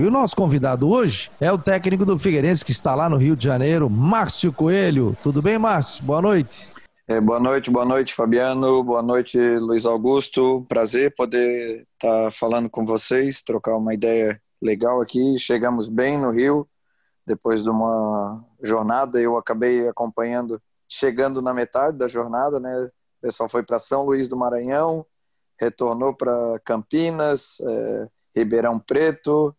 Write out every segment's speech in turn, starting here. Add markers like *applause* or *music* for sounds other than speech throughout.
E o nosso convidado hoje é o técnico do Figueirense que está lá no Rio de Janeiro, Márcio Coelho. Tudo bem, Márcio? Boa noite. É, boa noite, boa noite, Fabiano. Boa noite, Luiz Augusto. Prazer poder estar tá falando com vocês, trocar uma ideia legal aqui. Chegamos bem no Rio, depois de uma jornada. Eu acabei acompanhando, chegando na metade da jornada, né? O pessoal foi para São Luís do Maranhão, retornou para Campinas, é, Ribeirão Preto,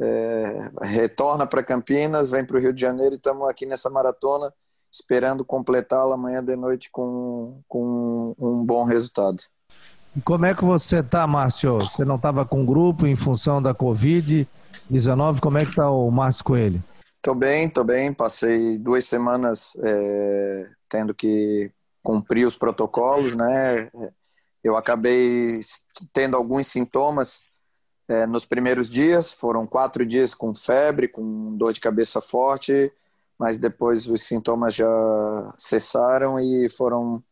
é, retorna para Campinas, vem para o Rio de Janeiro e estamos aqui nessa maratona esperando completá-la amanhã de noite com, com um bom resultado. E como é que você está, Márcio? Você não estava com grupo em função da Covid-19? Como é que está o Márcio Coelho? Estou bem, estou bem. Passei duas semanas é, tendo que cumprir os protocolos, né? Eu acabei tendo alguns sintomas é, nos primeiros dias. Foram quatro dias com febre, com dor de cabeça forte, mas depois os sintomas já cessaram e foram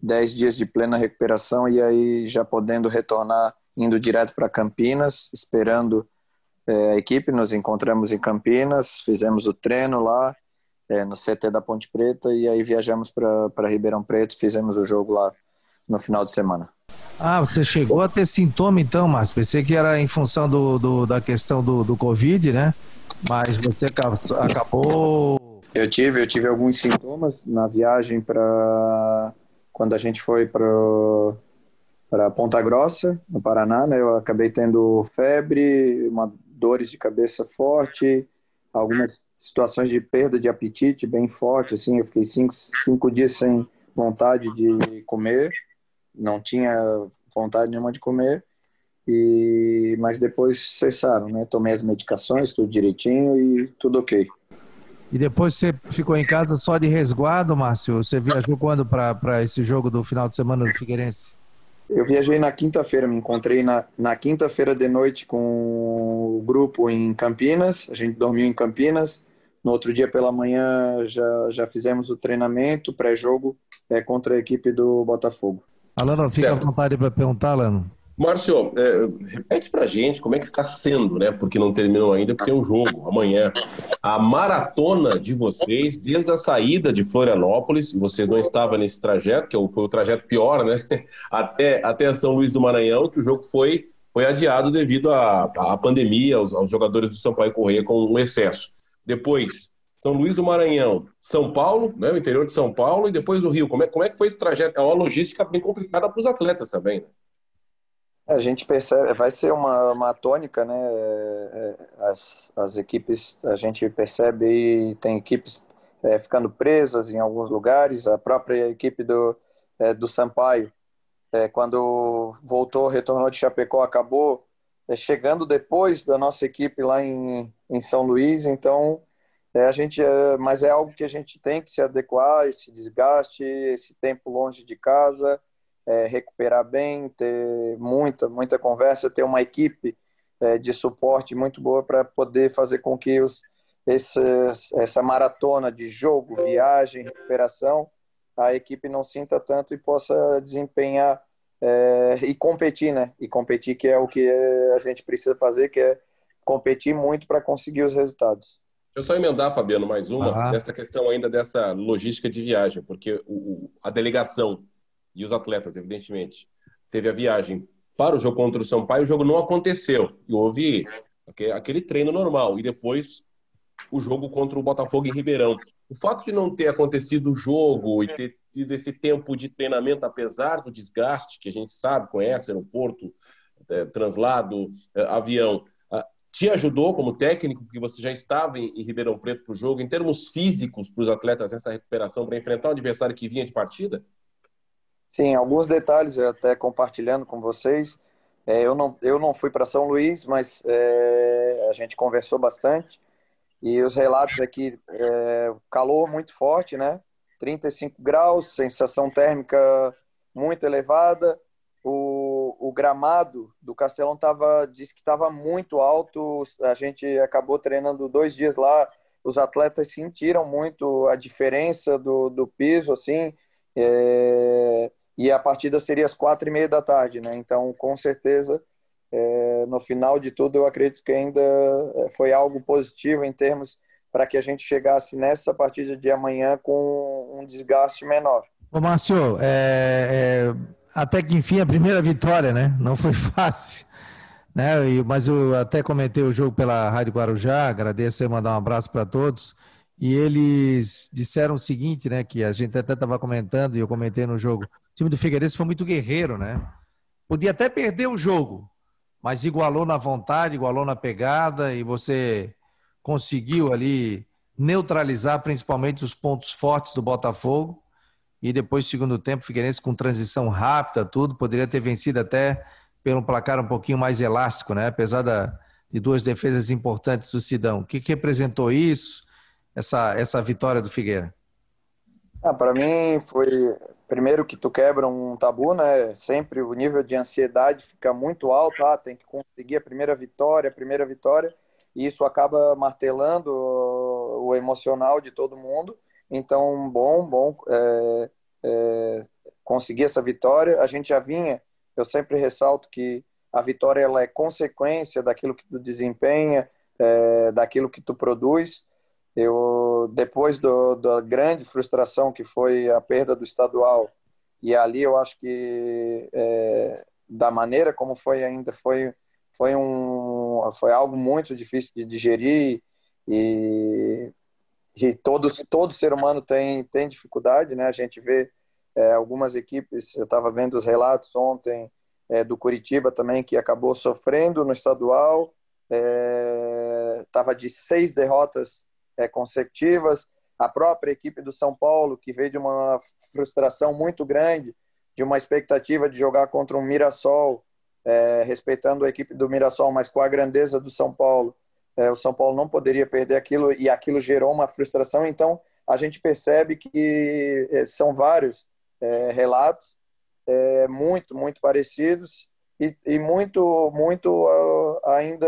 dez dias de plena recuperação e aí já podendo retornar, indo direto para Campinas, esperando é, a equipe. Nos encontramos em Campinas, fizemos o treino lá é, no CT da Ponte Preta e aí viajamos para Ribeirão Preto, fizemos o jogo lá no final de semana. Ah, você chegou a ter sintoma então, Márcio? Pensei que era em função do, do da questão do, do Covid, né? Mas você acabou. Eu tive, eu tive alguns sintomas na viagem para quando a gente foi para para Ponta Grossa, no Paraná, né? Eu acabei tendo febre, uma dores de cabeça forte, algumas situações de perda de apetite bem forte, assim. Eu fiquei cinco, cinco dias sem vontade de comer não tinha vontade nenhuma de comer, e mas depois cessaram, né? Tomei as medicações, tudo direitinho e tudo ok. E depois você ficou em casa só de resguardo, Márcio? Você viajou quando para esse jogo do final de semana do Figueirense? Eu viajei na quinta-feira, me encontrei na, na quinta-feira de noite com o grupo em Campinas, a gente dormiu em Campinas. No outro dia pela manhã já, já fizemos o treinamento pré-jogo é, contra a equipe do Botafogo. Alano, fica certo. à vontade para perguntar, Alano. Márcio, é, repete pra gente como é que está sendo, né? Porque não terminou ainda, porque tem um jogo amanhã. A maratona de vocês, desde a saída de Florianópolis, vocês não estavam nesse trajeto, que é foi o trajeto pior, né? *laughs* Até, até São Luís do Maranhão, que o jogo foi, foi adiado devido à, à pandemia, aos, aos jogadores do Sampaio Correia com um excesso. Depois, são Luís do Maranhão, São Paulo, né, o interior de São Paulo, e depois do Rio. Como é, como é que foi esse trajeto? É uma logística bem complicada para os atletas também, né? É, a gente percebe, vai ser uma, uma tônica, né? É, é, as, as equipes, a gente percebe tem equipes é, ficando presas em alguns lugares. A própria equipe do, é, do Sampaio, é, quando voltou, retornou de Chapecó, acabou chegando depois da nossa equipe lá em, em São Luís. Então, é, a gente, é, mas é algo que a gente tem que se adequar, esse desgaste, esse tempo longe de casa, é, recuperar bem, ter muita, muita conversa, ter uma equipe é, de suporte muito boa para poder fazer com que os, esse, essa maratona de jogo, viagem, recuperação, a equipe não sinta tanto e possa desempenhar é, e competir, né? E competir que é o que a gente precisa fazer, que é competir muito para conseguir os resultados. Deixa eu só emendar, Fabiano, mais uma, dessa questão ainda dessa logística de viagem, porque o, a delegação e os atletas, evidentemente, teve a viagem para o jogo contra o Sampaio, o jogo não aconteceu. E houve aquele treino normal. E depois o jogo contra o Botafogo em Ribeirão. O fato de não ter acontecido o jogo e ter tido esse tempo de treinamento, apesar do desgaste que a gente sabe, conhece, aeroporto, é, translado, é, avião, te ajudou como técnico, porque você já estava em, Ribeirão Preto para o jogo, em termos físicos para os atletas nessa recuperação, para enfrentar um adversário que vinha de partida? Sim, alguns detalhes, até compartilhando com vocês. É, eu, não, eu não fui para São Luís, mas é, a gente conversou bastante. E os relatos aqui, é, calor muito forte, né? 35 graus, sensação térmica muito elevada. O, o gramado do Castelão tava, disse que estava muito alto. A gente acabou treinando dois dias lá. Os atletas sentiram muito a diferença do, do piso, assim. É, e a partida seria às quatro e meia da tarde, né? Então, com certeza, é, no final de tudo, eu acredito que ainda é, foi algo positivo em termos para que a gente chegasse nessa partida de amanhã com um desgaste menor. Ô, Márcio, é, é, até que enfim a primeira vitória, né? Não foi *laughs* fácil. Né? Mas eu até comentei o jogo pela Rádio Guarujá, agradeço e mandar um abraço para todos. E eles disseram o seguinte, né? Que a gente até estava comentando e eu comentei no jogo. O time do Figueirense foi muito guerreiro, né? Podia até perder o jogo, mas igualou na vontade, igualou na pegada e você conseguiu ali neutralizar principalmente os pontos fortes do Botafogo. E depois, segundo tempo, Figueirense com transição rápida, tudo, poderia ter vencido até pelo placar um pouquinho mais elástico, né? Apesar da, de duas defesas importantes do Sidão. O que, que representou isso, essa, essa vitória do Figueira? Ah, para mim foi primeiro que tu quebra um tabu, né? Sempre o nível de ansiedade fica muito alto, ah, tem que conseguir a primeira vitória, a primeira vitória, e isso acaba martelando o emocional de todo mundo. Então, bom, bom é, é, conseguir essa vitória. A gente já vinha, eu sempre ressalto que a vitória ela é consequência daquilo que tu desempenha, é, daquilo que tu produz. Eu depois do, da grande frustração que foi a perda do estadual e ali eu acho que é, da maneira como foi ainda foi foi um foi algo muito difícil de digerir e, e todo todo ser humano tem tem dificuldade né a gente vê é, algumas equipes eu estava vendo os relatos ontem é, do Curitiba também que acabou sofrendo no estadual estava é, de seis derrotas é, consecutivas. A própria equipe do São Paulo, que veio de uma frustração muito grande, de uma expectativa de jogar contra um Mirassol, é, respeitando a equipe do Mirassol, mas com a grandeza do São Paulo. É, o São Paulo não poderia perder aquilo e aquilo gerou uma frustração. Então, a gente percebe que é, são vários é, relatos é, muito, muito parecidos e, e muito, muito uh, ainda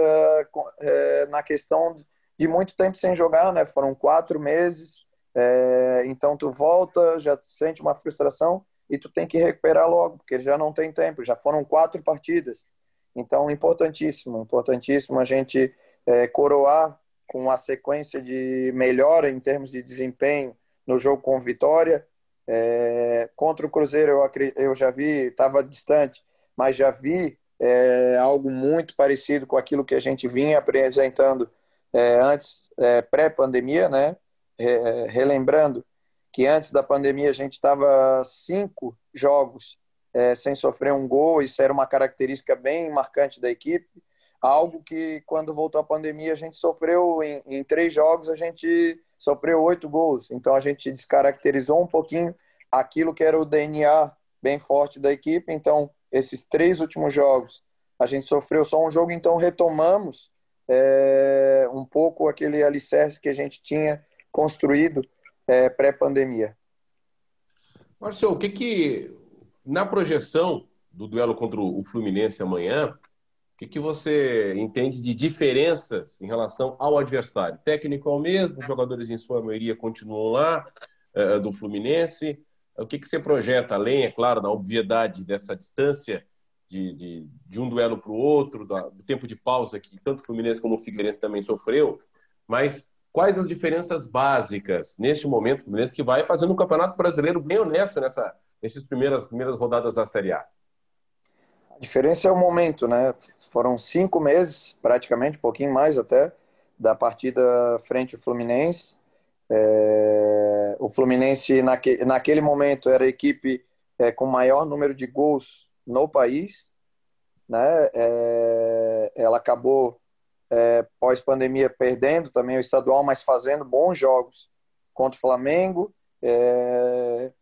é, na questão de muito tempo sem jogar, né? Foram quatro meses. É, então tu volta, já sente uma frustração e tu tem que recuperar logo, porque já não tem tempo. Já foram quatro partidas. Então, importantíssimo, importantíssimo a gente é, coroar com a sequência de melhora em termos de desempenho no jogo com vitória. É, contra o Cruzeiro eu, eu já vi, estava distante, mas já vi é, algo muito parecido com aquilo que a gente vinha apresentando é, antes, é, pré-pandemia, né? É, relembrando que antes da pandemia a gente estava cinco jogos é, sem sofrer um gol, isso era uma característica bem marcante da equipe, algo que quando voltou a pandemia a gente sofreu em, em três jogos, a gente sofreu oito gols, então a gente descaracterizou um pouquinho aquilo que era o DNA bem forte da equipe, então esses três últimos jogos a gente sofreu só um jogo, então retomamos é, um pouco aquele alicerce que a gente tinha construído é, pré-pandemia. Marcelo, o que que, na projeção do duelo contra o Fluminense amanhã, que, que você entende de diferenças em relação ao adversário? Técnico é o mesmo, jogadores em sua maioria continuam lá, é, do Fluminense. O que, que você projeta, além, é claro, da obviedade dessa distância de, de, de um duelo para o outro, do tempo de pausa que tanto o Fluminense como o Figueirense também sofreu, mas quais as diferenças básicas neste momento, Fluminense que vai fazendo um campeonato brasileiro bem honesto nessa, nessas primeiras, primeiras rodadas da Série A? A diferença é o momento, né? Foram cinco meses, praticamente, um pouquinho mais até, da partida frente ao Fluminense. É... O Fluminense, naque... naquele momento, era a equipe é, com maior número de gols no país, né? É, ela acabou é, pós-pandemia perdendo também o estadual, mas fazendo bons jogos contra o Flamengo. É,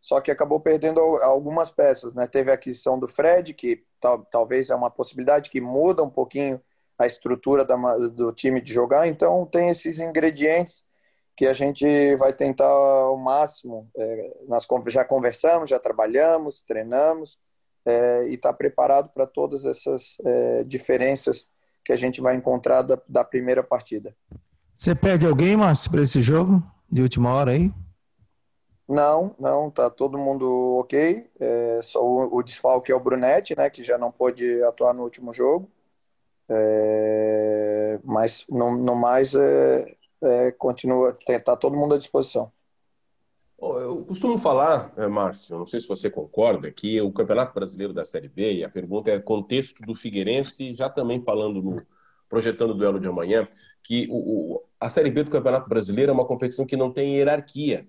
só que acabou perdendo algumas peças, né? Teve a aquisição do Fred, que tal, talvez é uma possibilidade que muda um pouquinho a estrutura da, do time de jogar. Então tem esses ingredientes que a gente vai tentar ao máximo. É, nós já conversamos, já trabalhamos, treinamos é, e está preparado para todas essas é, diferenças que a gente vai encontrar da, da primeira partida. Você perde alguém, Márcio, para esse jogo de última hora aí? Não, não, tá todo mundo ok. É, só o, o desfalque é o Brunetti, né, que já não pôde atuar no último jogo. É, mas no, no mais é, é, continua, está todo mundo à disposição. Eu costumo falar, é, Márcio, não sei se você concorda, que o Campeonato Brasileiro da Série B, e a pergunta é contexto do Figueirense, já também falando no projetando o duelo de amanhã, que o, o, a Série B do Campeonato Brasileiro é uma competição que não tem hierarquia,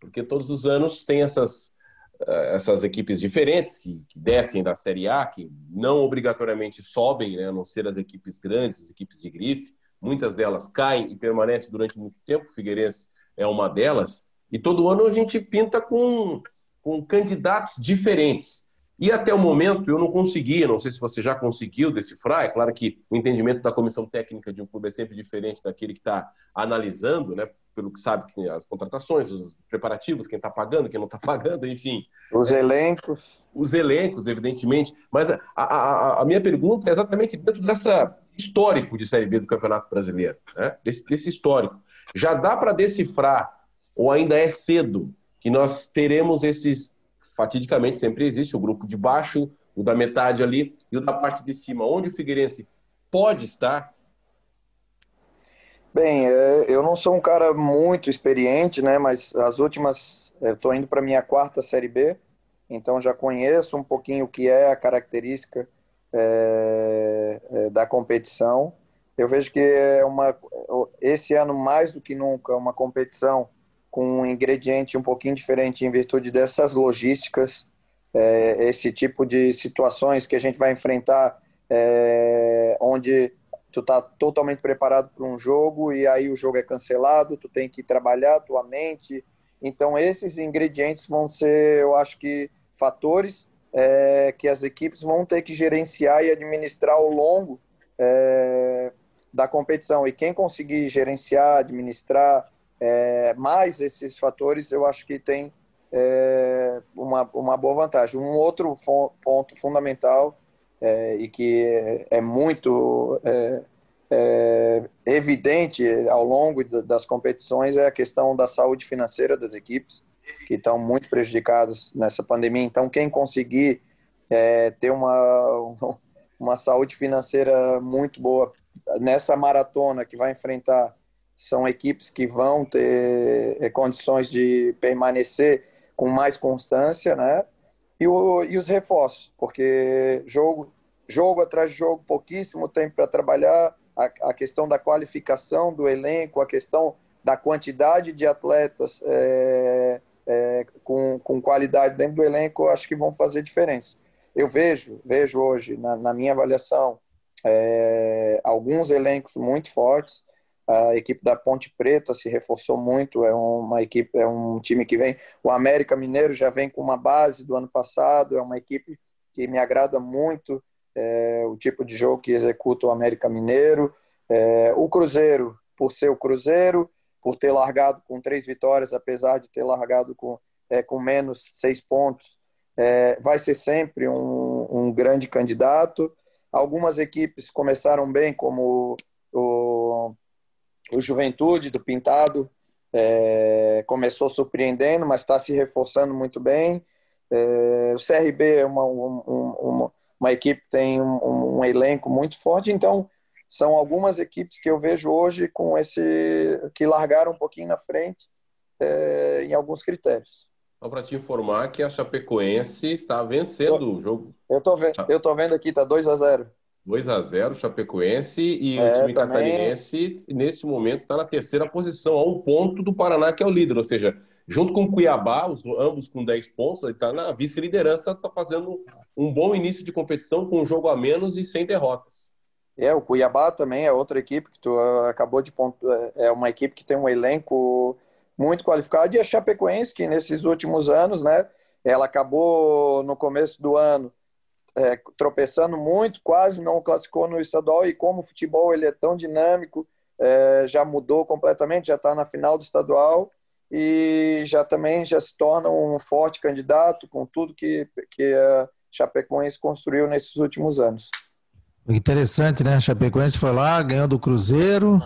porque todos os anos tem essas, uh, essas equipes diferentes que, que, descem da Série A, que não obrigatoriamente sobem, né, a não ser as equipes grandes, as equipes de grife, muitas delas caem e permanecem durante muito tempo, o Figueirense é uma delas, e todo ano a gente pinta com, com candidatos diferentes. E até o momento eu não consegui, não sei se você já conseguiu decifrar, é claro que o entendimento da comissão técnica de um clube é sempre diferente daquele que está analisando, né? Pelo que sabe que as contratações, os preparativos, quem está pagando, quem não está *laughs* pagando, enfim. Os elencos. Os elencos, evidentemente. Mas a, a, a minha pergunta é exatamente dentro dessa histórico de Série B do Campeonato Brasileiro, né? desse, desse histórico. Já dá para decifrar ou ainda é cedo que nós teremos esses, fatidicamente sempre existe o grupo de baixo, o da metade ali e o da parte de cima, onde o Figueirense pode estar? Bem, é, eu não sou um cara muito experiente, né? Mas as últimas, estou indo para minha quarta série B, então já conheço um pouquinho o que é a característica é, é, da competição. Eu vejo que é uma, esse ano mais do que nunca, uma competição com um ingrediente um pouquinho diferente em virtude dessas logísticas, é, esse tipo de situações que a gente vai enfrentar, é, onde tu tá totalmente preparado para um jogo e aí o jogo é cancelado, tu tem que trabalhar tua mente. Então esses ingredientes vão ser, eu acho que fatores é, que as equipes vão ter que gerenciar e administrar ao longo é, da competição. E quem conseguir gerenciar, administrar é, mais esses fatores, eu acho que tem uma, uma boa vantagem. Um outro ponto fundamental é, e que é, muito é, é, evidente ao longo das competições é a questão da saúde financeira das equipes, que estão muito prejudicadas nessa pandemia. Então, quem conseguir é, ter uma, *laughs* uma saúde financeira muito boa nessa maratona que vai enfrentar são equipes que vão ter é, condições de permanecer com mais constância, né? E, o, e os reforços, porque jogo, jogo atrás de jogo, pouquíssimo tempo para trabalhar, a, a, questão da qualificação do elenco, a questão da quantidade de atletas é, é, com, com qualidade dentro do elenco, acho que vão fazer diferença. Eu vejo, vejo hoje, na, na minha avaliação, é, alguns elencos muito fortes, a equipe da Ponte Preta se reforçou muito, é uma equipe, é um time que vem, o América Mineiro já vem com uma base do ano passado, é uma equipe que me agrada muito, é, o tipo de jogo que executa o América Mineiro. É, o Cruzeiro, por ser o Cruzeiro, por ter largado com três vitórias, apesar de ter largado com, é, com menos seis pontos, é, vai ser sempre um, um grande candidato. Algumas equipes começaram bem, como o, Juventude do Pintado é, começou surpreendendo, mas está se reforçando muito bem. É, o CRB é uma, um, uma, uma, equipe que tem um, um, elenco muito forte, então são algumas equipes que eu vejo hoje com esse que largaram um pouquinho na frente é, em alguns critérios. Só para te informar que a Chapecoense está vencendo eu, o jogo. Eu tô vendo, eu tô vendo aqui, tá 2 a 0 2 a 0 Chapecoense e é, o time também... catarinense nesse momento está na terceira posição, a um ponto do Paraná que é o líder, ou seja, junto com o Cuiabá, os, ambos com 10 pontos, ele está na vice-liderança, está fazendo um bom início de competição com um jogo a menos e sem derrotas. É, o Cuiabá também é outra equipe que tu uh, acabou de ponto, é, é uma equipe que tem um elenco muito qualificado e a Chapecoense que nesses últimos anos, né, ela acabou no começo do ano é, tropeçando muito, quase não classificou no estadual e como o futebol ele é tão dinâmico, é, já mudou completamente, já está na final do estadual e já também já se torna um forte candidato com tudo que, que a Chapecoense construiu nesses últimos anos. Interessante, né? A Chapecoense foi lá, ganhou do Cruzeiro,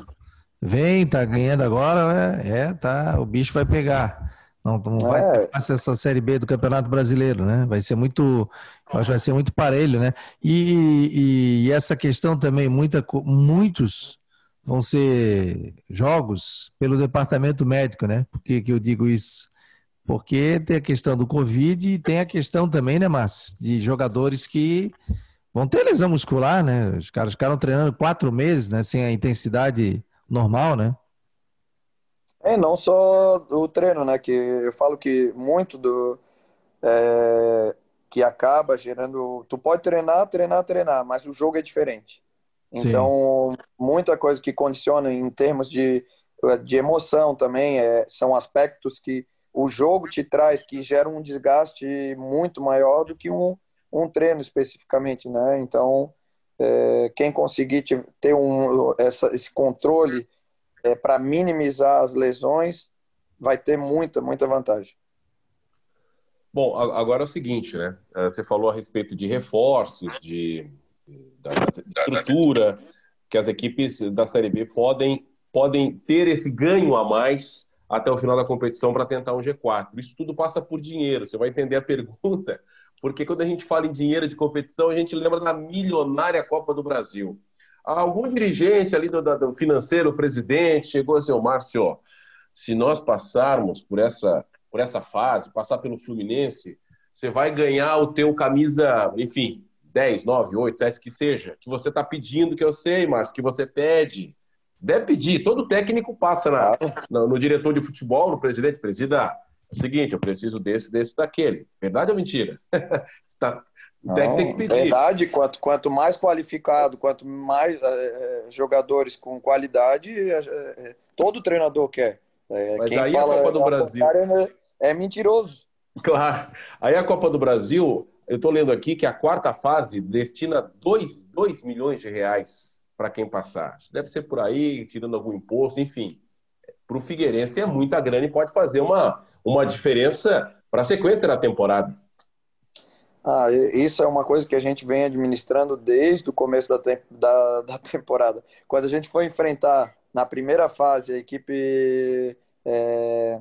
vem, tá ganhando agora, é, é tá, o bicho vai pegar. Não, não vai é. ser essa Série B do Campeonato Brasileiro, né? Vai ser muito, acho que vai ser muito parelho, né? E, e essa questão também, muita, muitos vão ser jogos pelo departamento médico, né? Por que, que eu digo isso? Porque tem a questão do Covid e tem a questão também, né, Márcio, de jogadores que vão ter lesão muscular, né? Os caras ficaram treinando quatro meses, né? Sem a intensidade normal, né? É, não só o treino, né? Que eu falo que muito do. É, que acaba gerando. Tu pode treinar, treinar, treinar, mas o jogo é diferente. Então, Sim. muita coisa que condiciona em termos de, de emoção também é, são aspectos que o jogo te traz que geram um desgaste muito maior do que um, um treino especificamente, né? Então, é, quem conseguir ter um, essa, esse controle é, para minimizar as lesões, vai ter muita, muita vantagem. Bom, agora é o seguinte, né? É, você falou a respeito de reforços, de, da, da estrutura, que as equipes da Série B podem, podem ter esse ganho a mais até o final da competição para tentar um G4. Isso tudo passa por dinheiro. Você vai entender a pergunta, porque quando a gente fala em dinheiro de competição, a gente lembra da milionária Copa do Brasil algum dirigente ali do, do financeiro, o presidente, chegou a dizer, Márcio, se nós passarmos por essa, por essa fase, passar pelo Fluminense, você vai ganhar o teu camisa, enfim, 10, 9, 8, 7, que seja, que você está pedindo, que eu sei, Márcio, que você pede. Deve pedir, todo técnico passa na, no, no diretor de futebol, no presidente, presida, é o seguinte, eu preciso desse, desse, daquele. Verdade ou mentira? *laughs* Está não, tem que pedir. Verdade, quanto, quanto mais qualificado, quanto mais é, jogadores com qualidade, é, todo treinador quer. Mas Quem aí a Copa do Brasil. É, mentiroso. Claro. Aí a Copa do Brasil, eu estou lendo aqui que a quarta fase destina 2, 2 milhões de reais para quem passar. Deve ser por aí, tirando algum imposto, enfim. Para o Figueirense é muita grana e pode fazer uma, uma diferença para a sequência da temporada. Ah, isso é uma coisa que a gente vem administrando desde o começo da, te da, *laughs* da temporada. Quando a gente foi enfrentar na primeira fase a equipe é,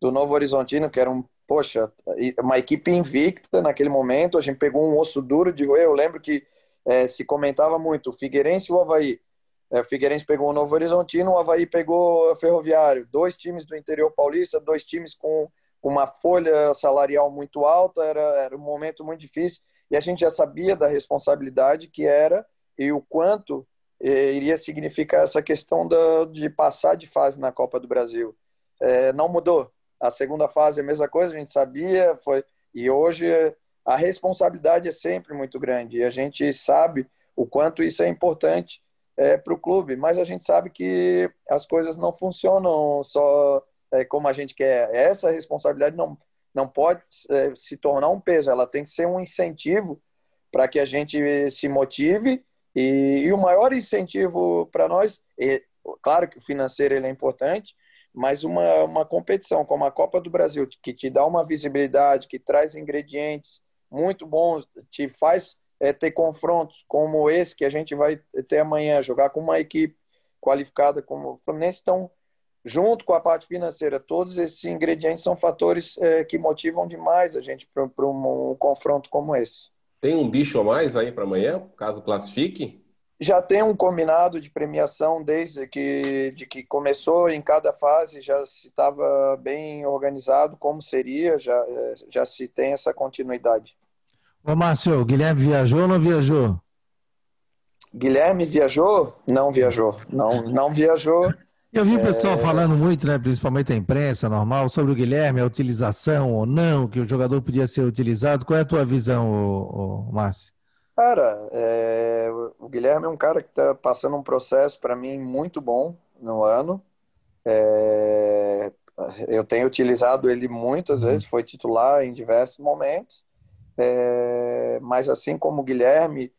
do Novo Horizontino, que era um, poxa, uma equipe invicta naquele momento, a gente pegou um osso duro de. Eu lembro que é, se comentava muito o Figueirense e o Havaí. É, o Figueirense pegou o Novo Horizontino, o Havaí pegou o Ferroviário. Dois times do interior paulista, dois times com uma folha salarial muito alta, era, era um momento muito difícil, e a gente já sabia da responsabilidade que era e o quanto eh, iria significar essa questão da, de passar de fase na Copa do Brasil. É, não mudou. A segunda fase é a mesma coisa, a gente sabia, foi e hoje a responsabilidade é sempre muito grande e a gente sabe o quanto isso é importante é, para o clube, mas a gente sabe que as coisas não funcionam só é, como a gente quer. Essa responsabilidade não, não pode é, se tornar um peso, ela tem que ser um incentivo para que a gente se motive. E, e o maior incentivo para nós, é, claro que o financeiro ele é importante, mas uma, uma competição como a Copa do Brasil, que te dá uma visibilidade, que traz ingredientes muito bons, te faz é, ter confrontos como esse que a gente vai ter amanhã, jogar com uma equipe qualificada como o Fluminense, então junto com a parte financeira, todos esses ingredientes são fatores é, que motivam demais a gente para um, um, confronto como esse. Tem um bicho a mais aí para amanhã, caso classifique? Já tem um combinado de premiação desde que, de que começou em cada fase, já se estava bem organizado como seria, já, é, já se tem essa continuidade. Ô Márcio, o Guilherme viajou ou não viajou? Guilherme viajou? Não viajou. Não, não viajou. Eu vi o pessoal é... falando muito, né, principalmente a imprensa normal, sobre o Guilherme, a utilização ou não, que o jogador podia ser utilizado. Qual é a tua visão, Márcio? Cara, é... o Guilherme é um cara que está passando um processo, para mim, muito bom no ano. É... Eu tenho utilizado ele muitas uhum. vezes, foi titular em diversos momentos. É... Mas assim como o Guilherme,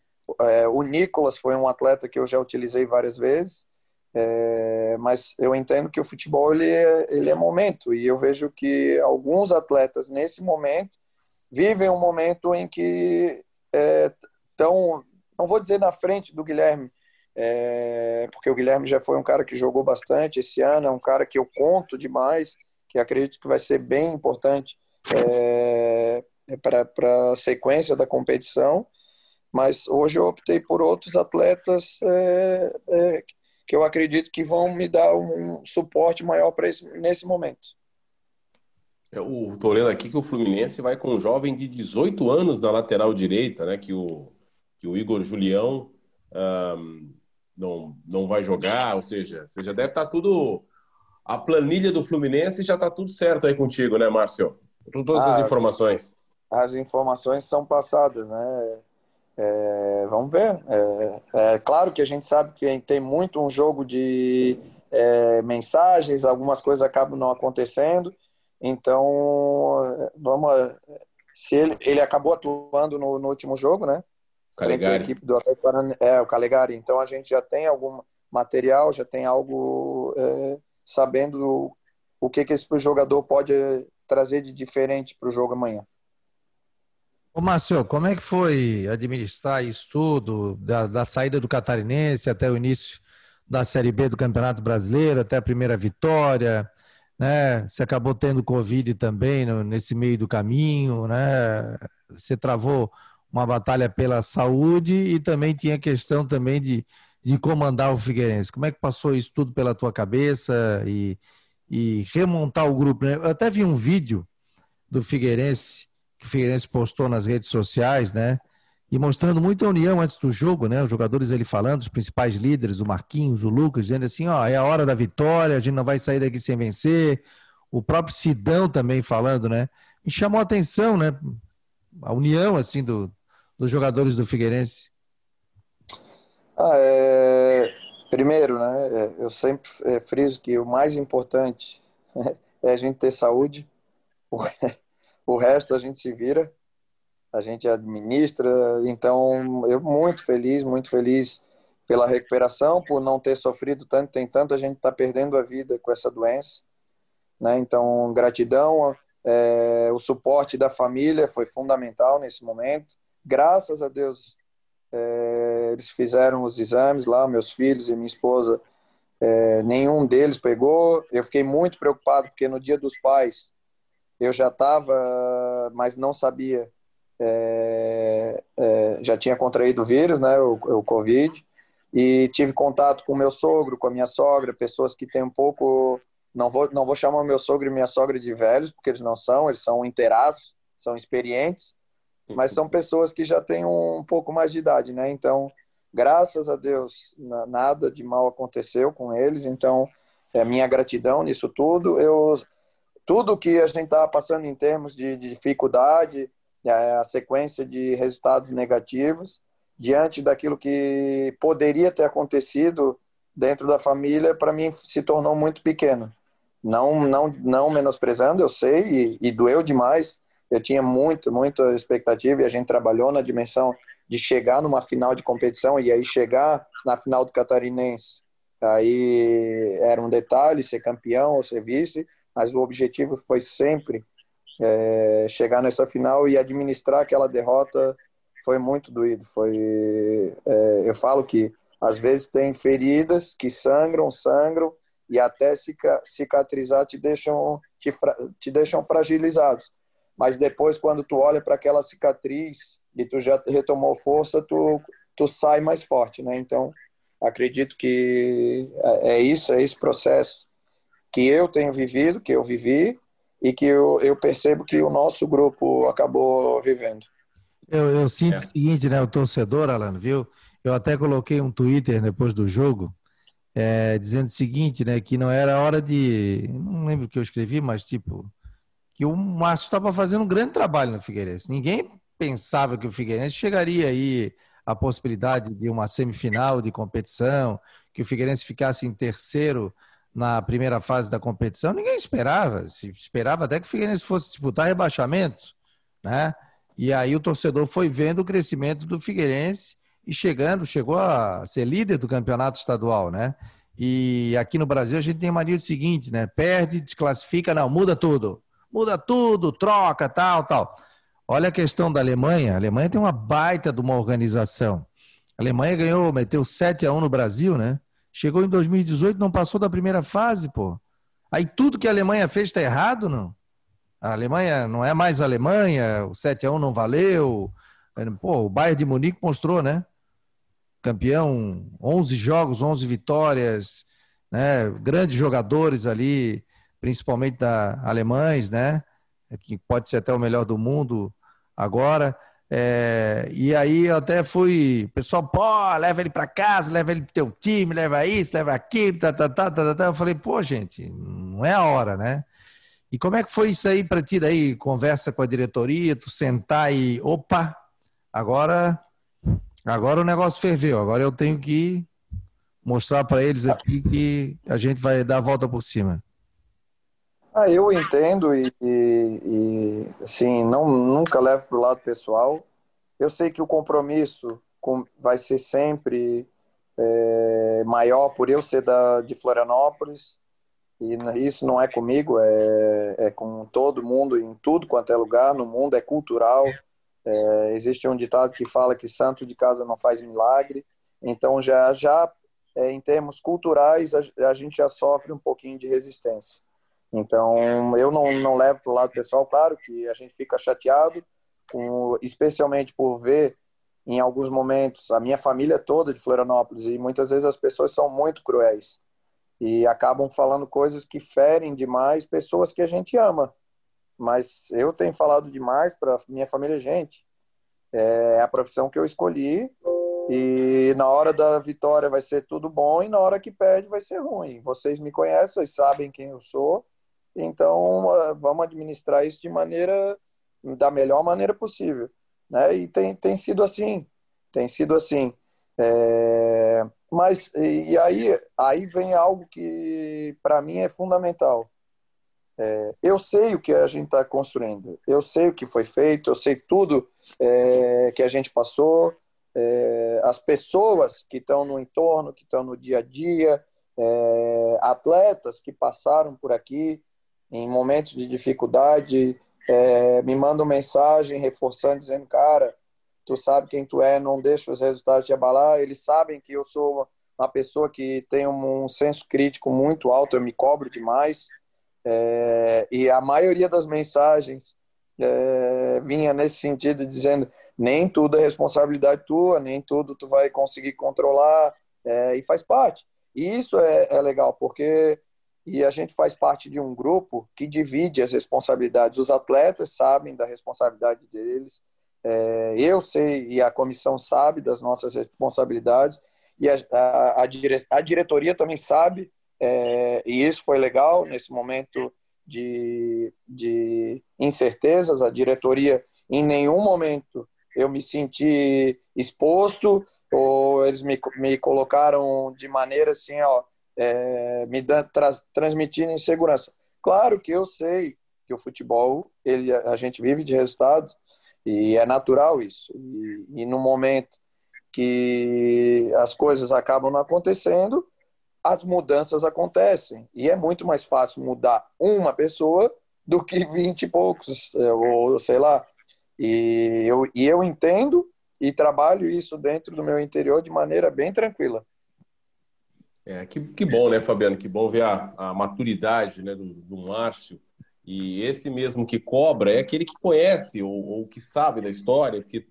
é, o Nicolas foi um atleta que eu já utilizei várias vezes. É, mas eu entendo que o futebol ele é, ele é momento e eu vejo que alguns atletas nesse momento vivem um momento em que estão, é, não vou dizer na frente do Guilherme, é, porque o Guilherme já foi um cara que jogou bastante esse ano, é um cara que eu conto demais, que acredito que vai ser bem importante é, é para a sequência da competição, mas hoje eu optei por outros atletas é, é, que eu acredito que vão me dar um suporte maior para nesse momento. É, o tô lendo aqui que o Fluminense vai com um jovem de 18 anos na lateral direita, né? Que o, que o Igor Julião um, não, não vai jogar, ou seja, você já deve estar tá tudo. A planilha do Fluminense já está tudo certo aí contigo, né, Márcio? Todas as, as informações. As informações são passadas, né? É, vamos ver. É, é, claro que a gente sabe que tem muito um jogo de é, mensagens, algumas coisas acabam não acontecendo. Então, vamos. Se ele, ele acabou atuando no, no último jogo, né? Calegari. A equipe do Atlético é o Calegari. Então a gente já tem algum material, já tem algo é, sabendo o que, que esse jogador pode trazer de diferente para o jogo amanhã. Ô, Márcio, como é que foi administrar isso tudo, da, da, saída do Catarinense até o início da Série B do Campeonato Brasileiro, até a primeira vitória, né? Você acabou tendo Covid também no, nesse meio do caminho, né? Você travou uma batalha pela saúde e também tinha questão também de, de comandar o Figueirense. Como é que passou isso tudo pela tua cabeça e, e remontar o grupo? Né? Eu até vi um vídeo do Figueirense que o Figueirense postou nas redes sociais, né? E mostrando muita união antes do jogo, né? Os jogadores ele falando, os principais líderes, o Marquinhos, o Lucas, dizendo assim, ó, é a hora da vitória, a gente não vai sair daqui sem vencer. O próprio Sidão também falando, né? Me chamou a atenção, né? A união, assim, do, dos jogadores do Figueirense. Ah, é... Primeiro, né? É, eu sempre é, friso que o mais importante é a gente ter saúde. *laughs* O resto a gente se vira, a gente administra. Então, eu muito feliz, muito feliz pela recuperação, por não ter sofrido tanto. Tem tanto a gente está perdendo a vida com essa doença. Né? Então, gratidão. É, o suporte da família foi fundamental nesse momento. Graças a Deus, é, eles fizeram os exames lá, meus filhos e minha esposa. É, nenhum deles pegou. Eu fiquei muito preocupado porque no dia dos pais eu já estava, mas não sabia, é, é, já tinha contraído o vírus, né, o, o Covid, e tive contato com meu sogro, com a minha sogra, pessoas que têm um pouco, não vou, não vou chamar meu sogro e minha sogra de velhos, porque eles não são, eles são inteiraços, são experientes, mas são pessoas que já têm um pouco mais de idade, né, então, graças a Deus, nada de mal aconteceu com eles, então, é minha gratidão nisso tudo, eu tudo que a gente estava passando em termos de, de dificuldade, é, a sequência de resultados negativos, diante daquilo que poderia ter acontecido dentro da família, para mim se tornou muito pequeno. Não, não, não menosprezando, eu sei, e, e doeu demais. Eu tinha muito, muita expectativa e a gente trabalhou na dimensão de chegar numa final de competição e aí chegar na final do Catarinense. Aí era um detalhe ser campeão ou ser vice, mas o objetivo foi sempre é, chegar nessa final e administrar aquela derrota foi muito doído. Foi, é, eu falo que às vezes tem feridas que sangram, sangram e até cicatrizar te deixam te, te deixam fragilizados. Mas depois quando tu olha para aquela cicatriz e tu já retomou força, tu tu sai mais forte, né? Então acredito que é, é isso, é esse processo que eu tenho vivido, que eu vivi e que eu, eu percebo que o nosso grupo acabou vivendo. Eu, eu sinto é. o seguinte, né, o torcedor, Alan, viu? Eu até coloquei um Twitter depois do jogo, é, dizendo o seguinte, né, que não era hora de, não lembro o que eu escrevi, mas tipo, que o Márcio estava fazendo um grande trabalho no Figueirense. Ninguém pensava que o Figueirense chegaria aí a possibilidade de uma semifinal de competição, que o Figueirense ficasse em terceiro na primeira fase da competição, ninguém esperava. Se esperava até que o Figueirense fosse disputar rebaixamento, né? E aí o torcedor foi vendo o crescimento do Figueirense e chegando, chegou a ser líder do campeonato estadual, né? E aqui no Brasil a gente tem a mania do seguinte, né? Perde, desclassifica, não, muda tudo. Muda tudo, troca, tal, tal. Olha a questão da Alemanha. A Alemanha tem uma baita de uma organização. A Alemanha ganhou, meteu 7 a 1 no Brasil, né? Chegou em 2018, não passou da primeira fase, pô. Aí tudo que a Alemanha fez está errado, não? A Alemanha não é mais Alemanha, o 7 a 1 não valeu. Pô, o Bayern de Munique mostrou, né? Campeão, 11 jogos, 11 vitórias, né? Grandes jogadores ali, principalmente da alemães, né? Que pode ser até o melhor do mundo agora. É, e aí eu até fui, pessoal, pô, leva ele para casa, leva ele pro teu time, leva isso, leva aquilo, tá, tá, tá, tá, tá. Eu falei, pô, gente, não é a hora, né? E como é que foi isso aí para ti daí? Conversa com a diretoria, tu sentar e, opa, agora, agora o negócio ferveu, agora eu tenho que mostrar para eles aqui que a gente vai dar a volta por cima. Ah, eu entendo e, e, e assim, não, nunca levo para o lado pessoal. Eu sei que o compromisso com, vai ser sempre é, maior por eu ser da, de Florianópolis. E isso não é comigo, é, é com todo mundo, em tudo quanto é lugar, no mundo, é cultural. É, existe um ditado que fala que santo de casa não faz milagre. Então, já, já é, em termos culturais, a, a gente já sofre um pouquinho de resistência. Então, eu não, não levo para o lado pessoal, claro que a gente fica chateado, com, especialmente por ver, em alguns momentos, a minha família toda de Florianópolis, e muitas vezes as pessoas são muito cruéis e acabam falando coisas que ferem demais pessoas que a gente ama. Mas eu tenho falado demais para minha família, gente. É a profissão que eu escolhi e na hora da vitória vai ser tudo bom e na hora que perde vai ser ruim. Vocês me conhecem, vocês sabem quem eu sou então, ah, vamos administrar isso de maneira, da melhor maneira possível. Né? E tem, tem sido assim, tem sido assim. É... Mas, e aí, aí vem algo que para mim é fundamental. É, eu sei o que a gente está construindo, eu sei o que foi feito, eu sei tudo é, que a gente passou, é, as pessoas que estão no entorno, que estão no dia a dia, é, atletas que passaram por aqui, em momentos de dificuldade, é, me mandam mensagem reforçando, dizendo, cara, tu sabe quem tu é, não deixa os resultados te abalar. Eles sabem que eu sou uma pessoa que tem um, senso crítico muito alto, eu me cobro demais. É, e a maioria das mensagens é, vinha nesse sentido, dizendo, nem tudo é responsabilidade tua, nem tudo tu vai conseguir controlar, é, e faz parte. E isso é, é legal, porque e a gente faz parte de um grupo que divide as responsabilidades. Os atletas sabem da responsabilidade deles, é, eu sei e a comissão sabe das nossas responsabilidades, e a, a, a, dire, a diretoria também sabe, é, e isso foi legal nesse momento de, de incertezas. A diretoria, em nenhum momento, eu me senti exposto, ou eles me, me colocaram de maneira assim, ó é, me tra transmitindo insegurança. Claro que eu sei que o futebol, ele, a gente vive de resultados e é natural isso. E, e no momento que as coisas acabam não acontecendo, as mudanças acontecem. E é muito mais fácil mudar uma pessoa do que vinte e poucos, é, ou sei lá. E eu, e eu entendo e trabalho isso dentro do meu interior de maneira bem tranquila. É, que, que bom, né, Fabiano? Que bom ver a, a maturidade né, do, do Márcio. E esse mesmo que cobra é aquele que conhece ou, ou, que sabe da história, porque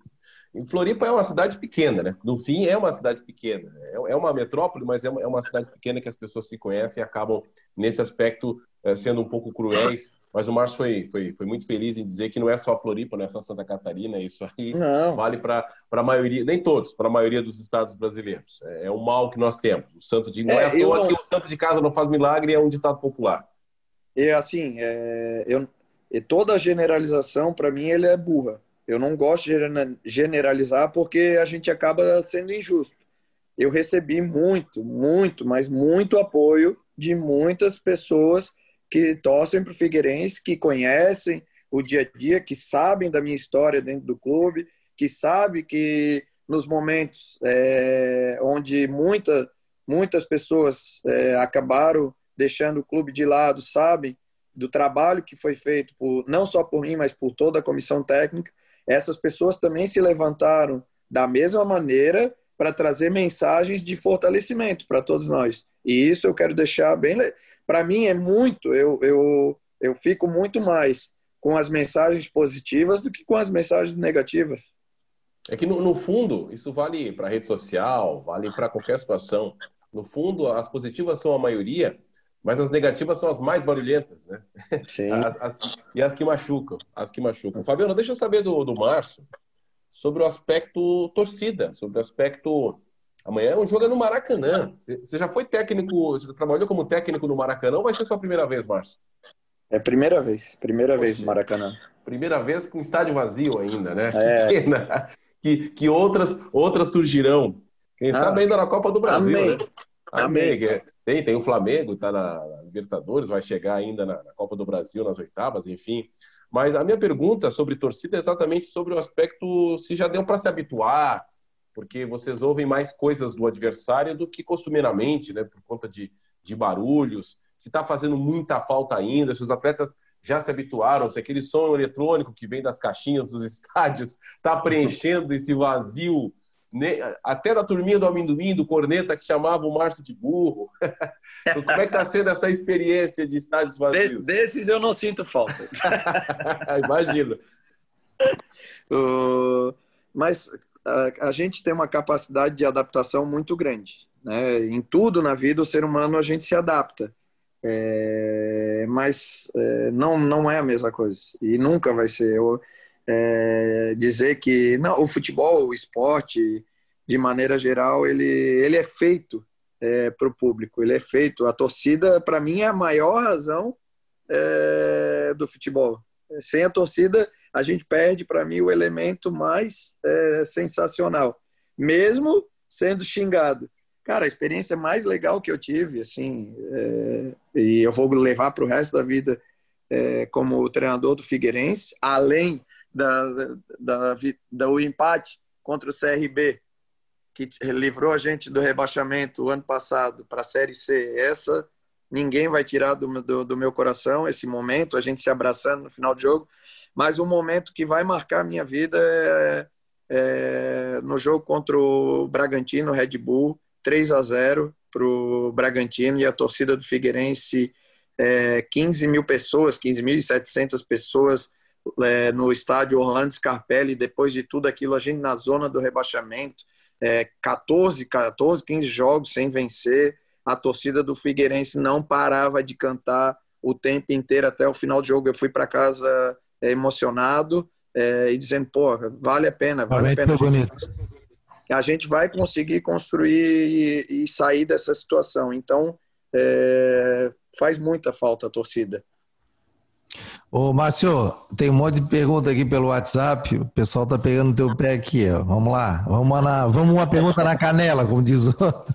Floripa é uma cidade pequena, né? No fim, é uma cidade pequena. É, é uma metrópole, mas é uma, é uma cidade pequena que as pessoas se conhecem e acabam, nesse aspecto, é, sendo um pouco cruéis mas o Márcio foi, foi, foi muito feliz em dizer que não é só Floripa, não é só Santa Catarina, isso aí não. vale para a maioria, nem todos, para a maioria dos estados brasileiros. É, é, o mal que nós temos. O santo de não é, é à toa não... que o santo de casa não faz milagre é um ditado popular. É assim, é, eu, toda generalização para mim ele é burra. Eu não gosto de generalizar porque a gente acaba sendo injusto. Eu recebi muito, muito, mas muito apoio de muitas pessoas que torcem para o Figueirense, que conhecem o dia a dia, que sabem da minha história dentro do clube, que sabem que nos momentos é, onde muita, muitas pessoas é, acabaram deixando o clube de lado, sabem do trabalho que foi feito por não só por mim, mas por toda a comissão técnica. Essas pessoas também se levantaram da mesma maneira para trazer mensagens de fortalecimento para todos nós. E isso eu quero deixar bem, para mim é muito, eu, eu, eu fico muito mais com as mensagens positivas do que com as mensagens negativas. É que, no, no fundo, isso vale para rede social, vale para qualquer situação. No fundo, as positivas são a maioria, mas as negativas são as mais barulhentas, né? Sim. *laughs* As, as, e as que machucam, as que machucam. Fabiano, deixa eu saber do, do Márcio sobre o aspecto torcida, sobre o aspecto. Amanhã o jogo é no Maracanã. Você já foi técnico, você trabalhou como técnico no Maracanã ou vai ser sua primeira vez, Márcio? É primeira vez, primeira Poxa, vez no Maracanã. Primeira vez com estádio vazio ainda, né? É. Que pena. Que, que outras, outras surgirão. Quem ah, sabe ainda na Copa do Brasil. Amém. Né? Amém. Amém. Tem, tem o Flamengo, tá na, Libertadores, vai chegar ainda na, na Copa do Brasil, nas oitavas, enfim. Mas a minha pergunta sobre torcida é exatamente sobre o aspecto se já deu para se habituar, porque vocês ouvem mais coisas do adversário do que costumeiramente, né, por conta de, de barulhos, se está fazendo muita falta ainda, se os atletas já se habituaram, se aquele som eletrônico que vem das caixinhas dos *laughs* estádios está preenchendo esse vazio até da turminha do amendoim, do corneta, que chamava o Márcio de burro. *laughs* Então, como é que está sendo essa experiência de estádios vazios? Desses eu não sinto falta. *laughs* Imagino. Uh, mas a, a, gente tem uma capacidade de adaptação muito grande. Né? Em tudo na vida, o ser humano, a gente se adapta. É, mas é, não, não é a mesma coisa. E nunca vai ser. Eu, é, dizer que não, o futebol, o esporte, de maneira geral, ele, ele é feito é, para o público, ele é feito. A torcida, para mim, é a maior razão é, do futebol. Sem a torcida, a gente perde, para mim, o elemento mais é, sensacional, mesmo sendo xingado. Cara, a experiência mais legal que eu tive, assim, é, e eu vou levar para o resto da vida é, como treinador do Figueirense, além da, da, da, do empate contra o CRB, que livrou a gente do rebaixamento o ano passado para a Série C. Essa ninguém vai tirar do, do, do, meu coração, esse momento, a gente se abraçando no final do jogo. Mas o momento que vai marcar a minha vida é, é no jogo contra o Bragantino, Red Bull, 3 a 0 para o Bragantino e a torcida do Figueirense, é, 15 mil pessoas, 15.700 pessoas é, no estádio Orlando Scarpelli, depois de tudo aquilo, a gente na zona do rebaixamento, é, 14, 14, 15 jogos sem vencer, a torcida do Figueirense não parava de cantar o tempo inteiro até o final do jogo. Eu fui para casa é, emocionado é, e dizendo, pô, vale a pena, vale a pena. A gente, a gente vai conseguir construir e, e sair dessa situação. Então, é, faz muita falta a torcida. Ô, Márcio, tem um monte de pergunta aqui pelo WhatsApp. O pessoal tá pegando o teu pé aqui, ó. Vamos lá. Vamos, na, vamos uma pergunta na canela, como diz o outro.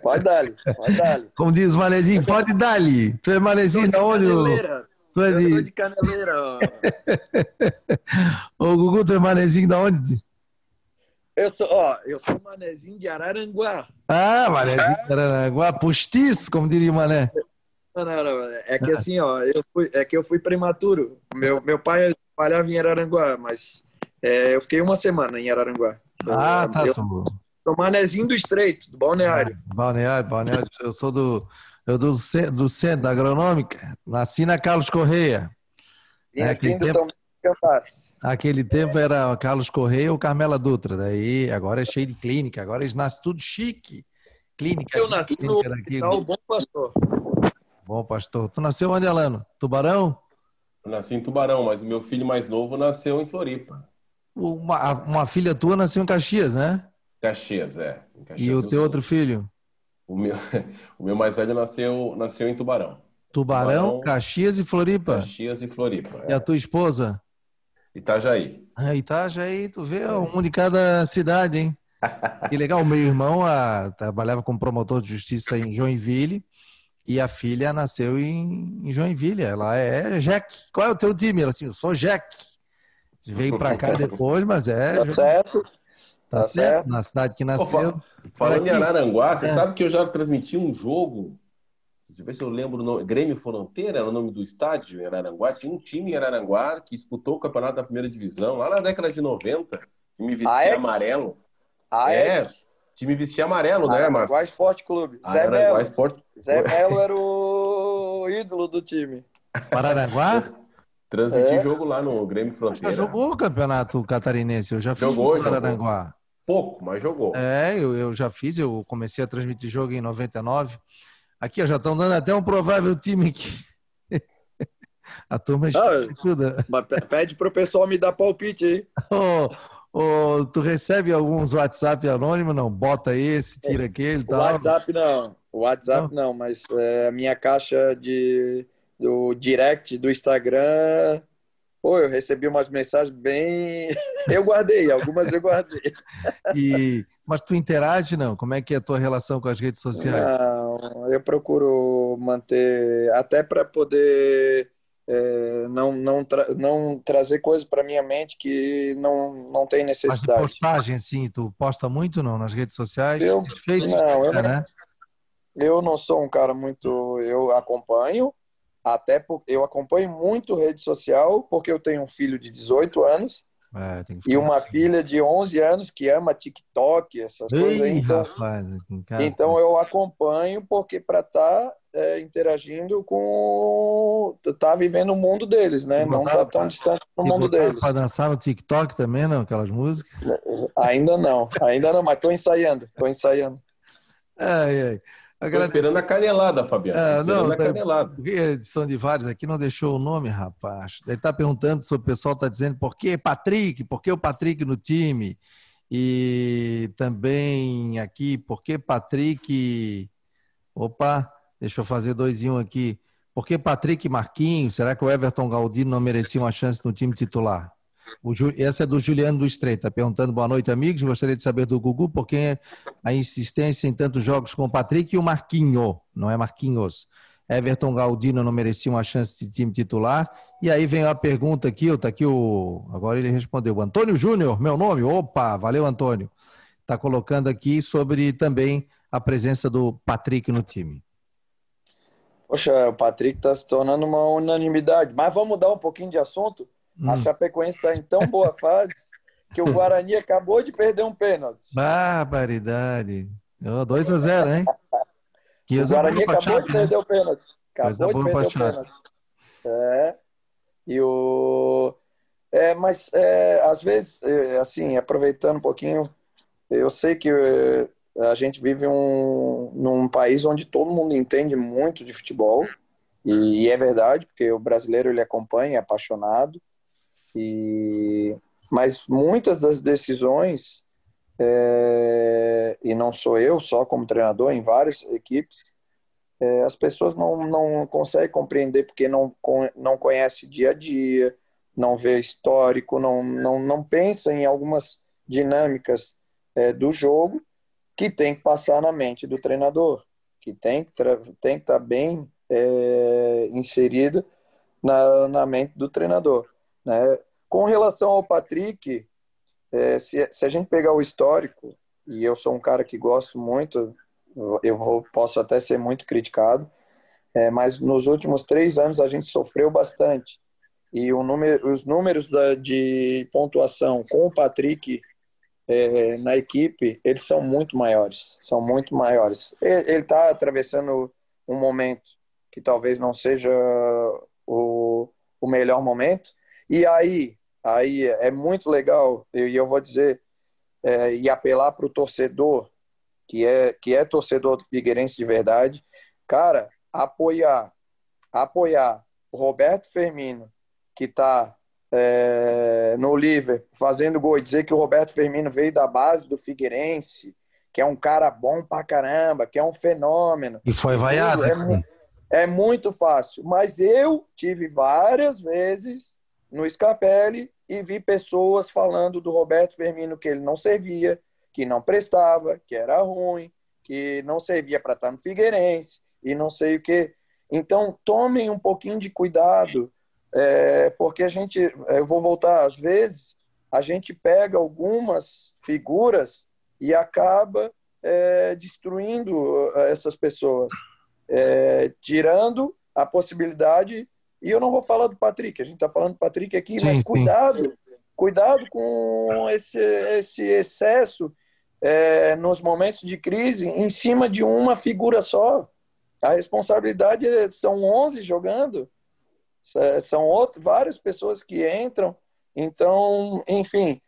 Pode dar pode dar Como diz o Malezinho, pode dar Tu é Malezinho da onde? Tu é de... De caneleira, ó. *laughs* Ô, Gugu, tu é Malezinho da onde? Eu sou, ó, eu sou Manezinho de Araranguá. Ah, Manezinho de Araranguá, postiço, como diria o Mané. Não, não, não. É que *laughs* assim, ó, eu fui, é que eu fui prematuro. Meu, meu pai trabalhava em Araranguá, mas é, eu fiquei uma semana em Araranguá. Ah, tá. Eu, sou manezinho do Estreito, do Balneário. Ah, balneário, Balneário. Eu sou do, eu do, do centro, da agronômica. Nasci na Carlos Correia. E é, aquele tempo, que eu faço. Aquele tempo era Carlos Correia ou Carmela Dutra. Daí agora é cheio de clínica, agora eles nascem tudo chique. Clínica. Eu nasci clínica no Hospital Bom Pastor. Bom, pastor. Tu nasceu onde, Alano? Tubarão? Eu nasci em Tubarão, mas o meu filho mais novo nasceu em Floripa. Uma, uma filha tua nasceu em Caxias, né? Caxias, é. Caxias e o teu Sul. outro filho? O meu, *laughs* o meu mais velho nasceu, nasceu em Tubarão. Tubarão, Tubarão Caxias e Floripa? Caxias e Floripa. É. E a tua esposa? Itajaí. Ah, Itajaí, tu vê um de cada cidade, hein? *laughs* que legal. Meu irmão a, trabalhava como promotor de justiça em Joinville e a filha nasceu em, em Joinville. Ela é Jack. Qual é o teu time? Ela assim, eu sou Jack. Veio para cá *laughs* depois, mas é. Tá certo. Tá, tá certo. certo. Na cidade que nasceu. Opa, falando em Araranguá, você é. sabe que eu já transmiti um jogo. Deixa eu ver se eu lembro o nome. Grêmio Fronteira era o nome do estádio em Araranguá. Tinha um time em Araranguá que disputou o campeonato da primeira divisão lá na década de 90. Que me vestia ah, é? amarelo. Ah, é? é? Time vestia amarelo, né, Márcio? Araranguá Esporte Clube. Zé Melo. Esporte... Zé Melo era *laughs* o ídolo do time. Pararanguá? Transmiti é. jogo lá no Grêmio Fronteira. Já jogou o campeonato catarinense, eu já fiz jogou, no Pararanguá. Jogou. Pouco, mas jogou. É, eu, eu já fiz, eu comecei a transmitir jogo em 99. Aqui, ó, já estão dando até um provável time aqui. *laughs* a turma estuda. Mas pede para o pessoal me dar palpite aí. *laughs* oh, oh, tu recebe alguns WhatsApp anônimo? Não, bota esse, tira aquele tal. WhatsApp não, WhatsApp não, não mas é, a minha caixa de do direct do Instagram. Pô, eu recebi umas mensagens bem. *laughs* Eu guardei, algumas eu guardei. E, mas tu interage, não? Como é que é a tua relação com as redes sociais? Não, eu procuro manter, até para poder é, não, não, tra não trazer coisas para minha mente que não, não tem necessidade. Mas postagem, sim, tu posta muito não nas redes sociais? Eu, Facebook, não, eu, né? eu não sou um cara muito. Eu acompanho, até porque eu acompanho muito rede social, porque eu tenho um filho de 18 anos é, e uma filha de 11 anos que ama TikTok, essas Ei, coisas. Então, rapaz, então eu acompanho porque para estar tá, é, interagindo com. tá vivendo o mundo deles, né? Não tá tão distante do mundo deles. Para dançar no TikTok também, não? Aquelas músicas? Ainda não, ainda não, mas estou ensaiando, estou ensaiando. Ai, ai. Agradeço. Tô esperando a canelada, Fabiano. É, não, a canelada. A edição de vários aqui não deixou o nome, rapaz. Ele está perguntando se o pessoal está dizendo por que Patrick, por que o Patrick no time? E também aqui, por que Patrick. Opa, deixa eu fazer dois em um aqui. Por que Patrick Marquinhos? Será que o Everton Galdino não merecia uma chance no time titular? O, essa é do Juliano do Estreito, tá perguntando boa noite, amigos. Gostaria de saber do Gugu por que a insistência em tantos jogos com o Patrick e o Marquinho, não é Marquinhos. Everton Galdino não merecia uma chance de time titular. E aí vem a pergunta aqui, está aqui o. Agora ele respondeu. Antônio Júnior, meu nome. Opa, valeu, Antônio. Está colocando aqui sobre também a presença do Patrick no time. Poxa, o Patrick está se tornando uma unanimidade. Mas vamos mudar um pouquinho de assunto. Hum. A Chapecoense está em tão boa fase que o Guarani *laughs* acabou de perder um pênalti. Barbaridade. 2 a 0 hein? Que o Guarani acabou Chape, de né? perder o pênalti. Acabou de perder o pênalti. É. E o... É, mas é, às vezes, é, assim, aproveitando um pouquinho, eu sei que é, a gente vive um, num país onde todo mundo entende muito de futebol, e, é verdade, porque o brasileiro ele acompanha, é apaixonado, e, mas muitas das decisões, é, e não sou eu só como treinador, em várias equipes, é, as pessoas não, não conseguem compreender porque não, não conhece dia a dia, não vê histórico, não, não, não pensa em algumas dinâmicas é, do jogo que tem que passar na mente do treinador, que tem que, tem estar tá bem é, na, na mente do treinador. Né? Com relação ao Patrick, é, se, se, a gente pegar o histórico, e eu sou um cara que gosto muito, eu vou, posso até ser muito criticado, é, mas nos últimos três anos a gente sofreu bastante. E número, os números da, de pontuação com o Patrick é, na equipe, eles são muito maiores. São muito maiores. Ele está atravessando um momento que talvez não seja o, o melhor momento, e aí, aí é muito legal, e eu, vou dizer, é, e apelar para o torcedor, que é, que é torcedor do Figueirense de verdade, cara, apoiar, apoiar o Roberto Firmino, que está é, no Liverpool, fazendo gol, e dizer que o Roberto Firmino veio da base do Figueirense, que é um cara bom pra caramba, que é um fenômeno. E foi vaiado. É, é muito fácil. Mas eu tive várias vezes no Scarpelli e vi pessoas falando do Roberto Firmino que ele não servia, que não prestava, que era ruim, que não servia para estar no Figueirense e não sei o que. Então, tomem um pouquinho de cuidado, é, porque a gente, eu vou voltar, às vezes, a gente pega algumas figuras e acaba é, destruindo é, essas pessoas, é, tirando a possibilidade e eu não vou falar do Patrick, a gente está falando do Patrick aqui, sim, mas cuidado, sim. cuidado com esse, esse excesso é, nos momentos de crise em cima de uma figura só. a responsabilidade é, são 11 jogando, são outro, várias pessoas que entram. Então, enfim,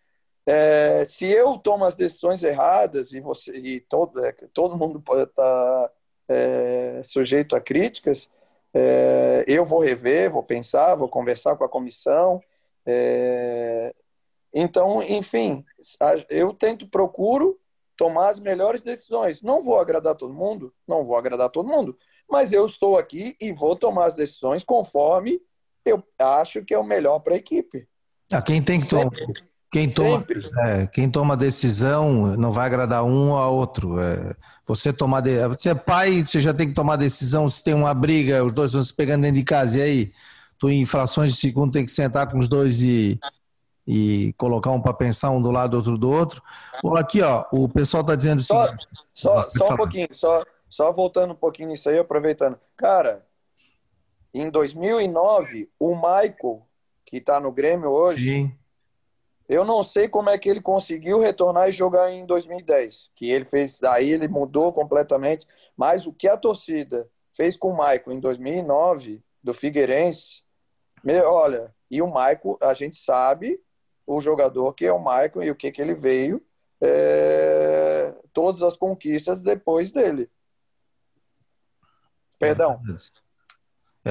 é, se eu tomo as decisões erradas e você e todo é, todo mundo pode estar é, sujeito a críticas, é, eu vou rever, vou pensar, vou conversar com a comissão. É, então, enfim, eu tento, procuro tomar as melhores decisões. Não vou agradar todo mundo, não vou agradar todo mundo, mas eu estou aqui e vou tomar as decisões conforme eu acho que é o melhor para a equipe. Ah, quem tem que tomar. Quem toma, é, quem toma decisão não vai agradar um ao outro. É, você tomar de, você é pai, você já tem que tomar decisão. Se tem uma briga, os dois estão se pegando dentro de casa, e aí? Tu em frações de segundo tem que sentar com os dois e, e colocar um para pensar um do lado, outro do outro. aqui, ó, o pessoal está dizendo o seguinte. Só, só, só um pouquinho, só, só voltando um pouquinho nisso aí, aproveitando. Cara, em 2009, o Michael, que está no Grêmio hoje, Sim eu não sei como é que ele conseguiu retornar e jogar em 2010, que ele fez, daí ele mudou completamente, mas o que a torcida fez com o Maicon em 2009 do Figueirense, olha, e o Maicon, a gente sabe o jogador que é o Maicon e o que que ele veio, é, todas as conquistas depois dele. Perdão. É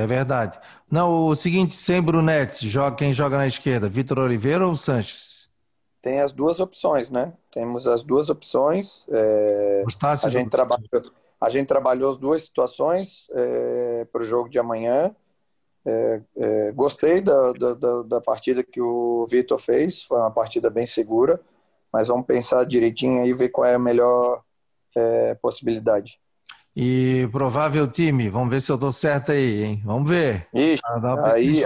verdade. Não, o seguinte, sem Brunetti, joga, quem joga na esquerda, Vitor Oliveira ou Sanches? Tem as duas opções, né? Temos as duas opções. É, a, gente trabalhou, a gente trabalhou as duas situações é, para o jogo de amanhã. É, é, gostei da, da, da, partida que o Vitor fez, foi uma partida bem segura, mas vamos pensar direitinho aí e ver qual é a melhor é, possibilidade. E provável time, vamos ver se eu estou certo aí, hein? Vamos ver. Ixi, um aí,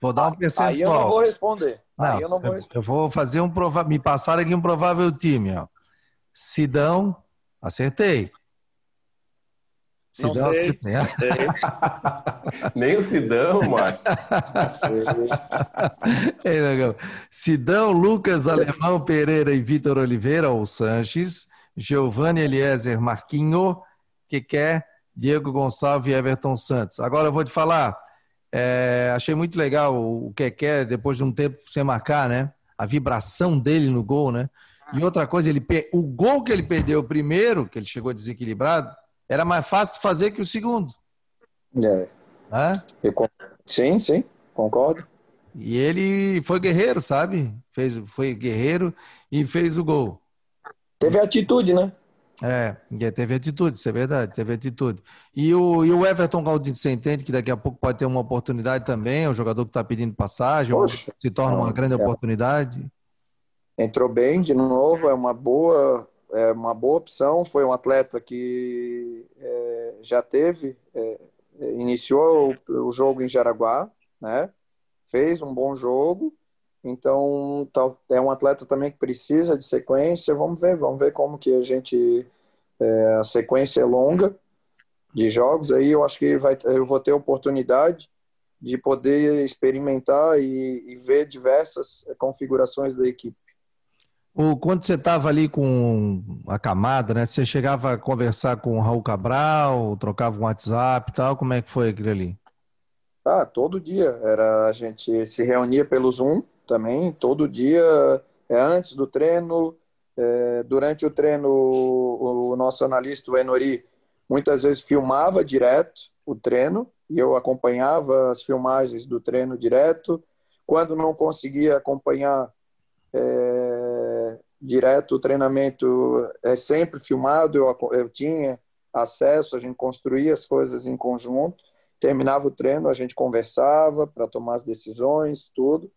vou dar um percentual. Aí eu não vou responder. Não, aí eu não vou responder. Eu vou fazer um provável, me passaram aqui um provável time, ó. Sidão, acertei. Sidão, acertei. *laughs* Nem o Sidão, Márcio. *laughs* Sidão, Lucas Alemão Pereira e Vitor Oliveira, ou Sanches, Giovanni Eliezer Marquinho, que quer Diego Gonçalves e Everton Santos. Agora eu vou te falar, é, achei muito legal o que quer depois de um tempo sem marcar, né? A vibração dele no gol, né? E outra coisa, ele o gol que ele perdeu primeiro, que ele chegou desequilibrado, era mais fácil de fazer que o segundo. É. é? Eu, sim, sim, concordo. E ele foi guerreiro, sabe? Fez, foi guerreiro e fez o gol. Teve atitude, né? É, teve atitude, isso é verdade, teve atitude. E o, e o Everton Galdino, você entende que daqui a pouco pode ter uma oportunidade também, o jogador que está pedindo passagem, Poxa, se torna uma grande é. oportunidade? Entrou bem de novo, é uma boa, é uma boa opção, foi um atleta que é, já teve, é, iniciou o, o jogo em Jaraguá, né? fez um bom jogo, então, é um atleta também que precisa de sequência. Vamos ver, vamos ver como que a gente. É, a sequência é longa de jogos. Aí eu acho que vai, eu vou ter oportunidade de poder experimentar e, e ver diversas configurações da equipe. O, quando você estava ali com a camada, né? Você chegava a conversar com o Raul Cabral, trocava um WhatsApp e tal, como é que foi aquilo ali? Ah, todo dia. Era, a gente se reunia pelo Zoom, também, todo dia, é, antes do treino, é, durante o treino, o, o nosso analista, o Enori, muitas vezes filmava direto o treino e eu acompanhava as filmagens do treino direto. Quando não conseguia acompanhar é, direto o treinamento, é sempre filmado, eu, eu tinha acesso, a gente construía as coisas em conjunto. Terminava o treino, a gente conversava para tomar as decisões, tudo.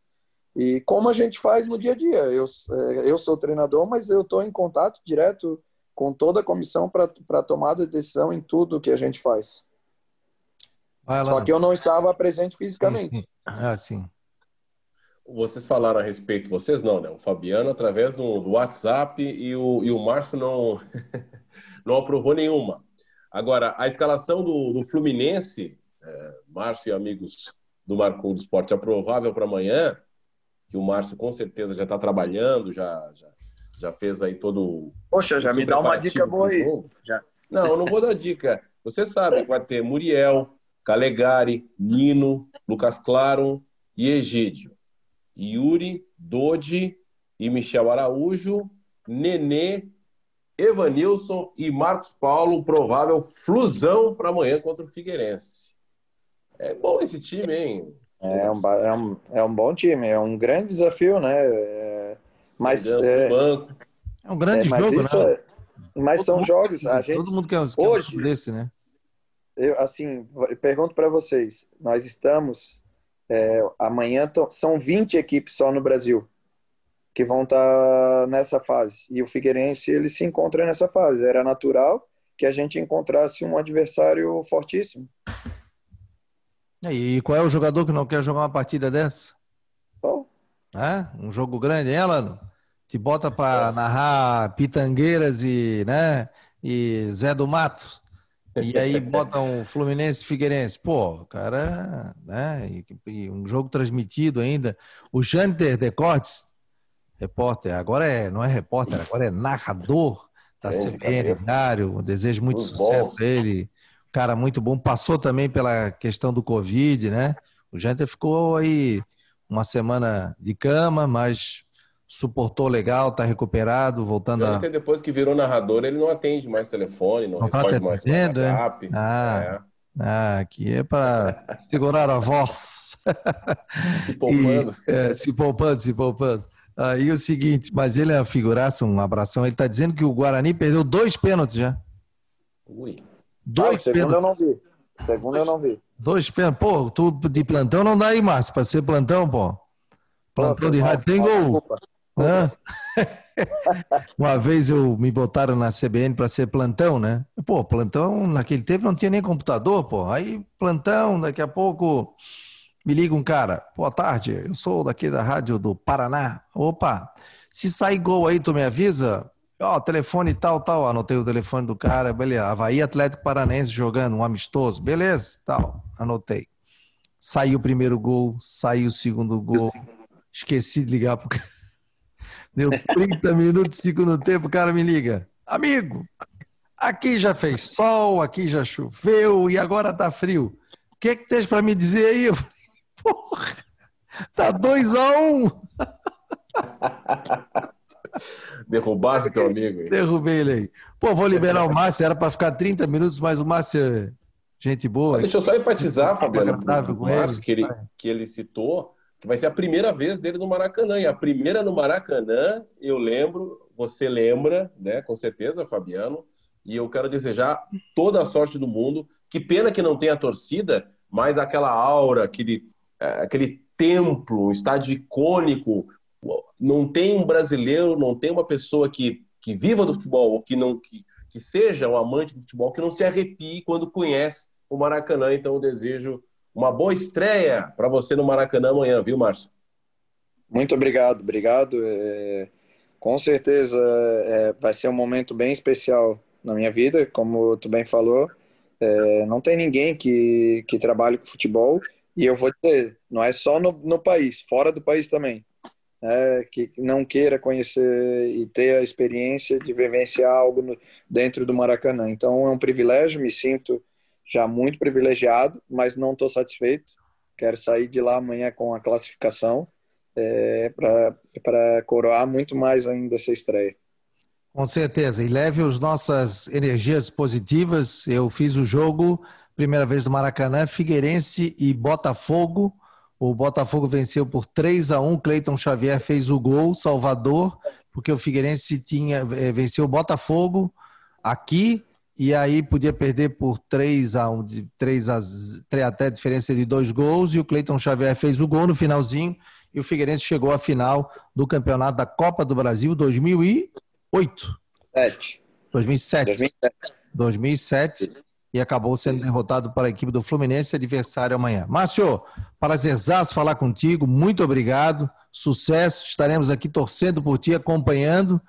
E como a gente faz no dia a dia. Eu, é, eu sou treinador, mas eu estou em contato direto com toda a comissão para tomada de decisão em tudo que a gente faz. Só que eu não estava presente fisicamente. Ah, sim. Vocês falaram a respeito, vocês não, né? O Fabiano através do, do WhatsApp e o, e o Márcio não, *laughs* não aprovou nenhuma. Agora, a escalação do, do Fluminense, é, Márcio e amigos do Marcou do Esporte, aprovável para amanhã, que o Márcio com certeza já está trabalhando, já, já, já fez aí todo. Poxa, já me dá uma dica boa aí. Não, eu não vou dar dica. Você sabe que vai ter Muriel, Calegari, Nino, Lucas Claro e Egídio. Yuri, Dodi e Michel Araújo, Nenê, Evanilson e Marcos Paulo, provável flusão para amanhã contra o Figueirense. É bom esse time, hein? É um, é um, é um bom time, é um grande desafio, né? É, mas é, é, um grande é, jogo, né? É, mas todo são mundo, jogos. A gente, todo mundo quer, quer hoje, um desse, né? Eu, assim, pergunto para vocês: nós estamos. É, amanhã são 20 equipes só no Brasil que vão estar tá nessa fase. E o Figueirense ele se encontra nessa fase. Era natural que a gente encontrasse um adversário fortíssimo. E qual é o jogador que não quer jogar uma partida dessa? É? Um jogo grande, hein, Alano? Te bota para narrar Pitangueiras e, né, e Zé do Mato. E aí *laughs* bota um Fluminense Figueirense. Pô, cara, né? E, e um jogo transmitido ainda. O Janter Decortes, repórter, agora é, não é repórter, agora é narrador da CBN Diário. Desejo muito Os sucesso a ele cara muito bom, passou também pela questão do Covid, né? O Janter ficou aí uma semana de cama, mas suportou legal, tá recuperado, voltando a... depois que virou narrador, ele não atende mais telefone, não, não tá responde mais atendendo, é? WhatsApp. Ah, é. ah, aqui é para *laughs* segurar a voz. Se poupando. *laughs* E, é, se poupando, se poupando. Aí o seguinte, mas ele é uma figuraça, um abração. Ele tá dizendo que o Guarani perdeu dois pênaltis já. Ui. Dois ah, segundo eu não vi. Segundo eu não vi. Dois pênaltis. Pô, tu de plantão não dá aí, Márcio, para ser plantão, pô. Plantão de rádio tem gol. *laughs* Uma vez eu me botaram na CBN para ser plantão, né? Pô, plantão naquele tempo não tinha nem computador, pô. Aí plantão, daqui a pouco me liga um cara. Boa tarde, eu sou daqui da rádio do Paraná. Opa, se sair gol aí, tu me avisa? Ó, oh, telefone tal, tal. Anotei o telefone do cara, beleza. Havaí Atlético Paranense jogando, um amistoso. Beleza, tal. Anotei. Saiu o primeiro gol, saiu o segundo gol. Esqueci de ligar pro cara. *laughs* Deu 30 minutos, segundo tempo, o cara me liga. Amigo, aqui já fez sol, aqui já choveu e agora tá frio. O que é que tens para me dizer aí? Eu falei, porra, tá 2 a 1 um. *laughs* Derrubasse teu amigo. Aí. Derrubei ele aí. Pô, vou liberar o Márcio, era para ficar 30 minutos, mas o Márcio é gente boa. Deixa eu só enfatizar, Fabiano, com o Márcio, que ele, que ele citou, que vai ser a primeira vez dele no Maracanã. E a primeira no Maracanã, eu lembro, você lembra, né? Com certeza, Fabiano. E eu quero desejar toda a sorte do mundo. Que pena que não tenha torcida, mas aquela aura, aquele, é, aquele templo, um estádio icônico, não tem um brasileiro, não tem uma pessoa que, que viva do futebol, ou que, não, que, que seja um amante do futebol, que não se arrepie quando conhece o Maracanã. Então, eu desejo uma boa estreia para você no Maracanã amanhã, viu, Márcio? Muito obrigado, obrigado. É, com certeza é, vai ser um momento bem especial na minha vida, como tu bem falou. É, não tem ninguém que, que trabalhe com futebol, e eu vou dizer, não é só no, no país, fora do país também né, que não queira conhecer e ter a experiência de vivenciar algo no, dentro do Maracanã. Então é um privilégio, me sinto já muito privilegiado, mas não estou satisfeito. Quero sair de lá amanhã com a classificação é, para coroar muito mais ainda essa estreia. Com certeza, e leve as nossas energias positivas. Eu fiz o jogo, primeira vez no Maracanã, Figueirense e Botafogo o Botafogo venceu por 3 a 1 Cleiton Xavier fez o gol, Salvador, porque o Figueirense tinha, eh, venceu o Botafogo aqui e aí podia perder por 3 a 1 3 a 3 até diferença de dois gols e o Cleiton Xavier fez o gol no finalzinho e o Figueirense chegou à final do Campeonato da Copa do Brasil 2008. 7. 2007. 2007. 2007 e acabou sendo derrotado para a equipe do Fluminense, adversário amanhã. Márcio, prazerzaço falar contigo, muito obrigado, sucesso, estaremos aqui torcendo por ti, acompanhando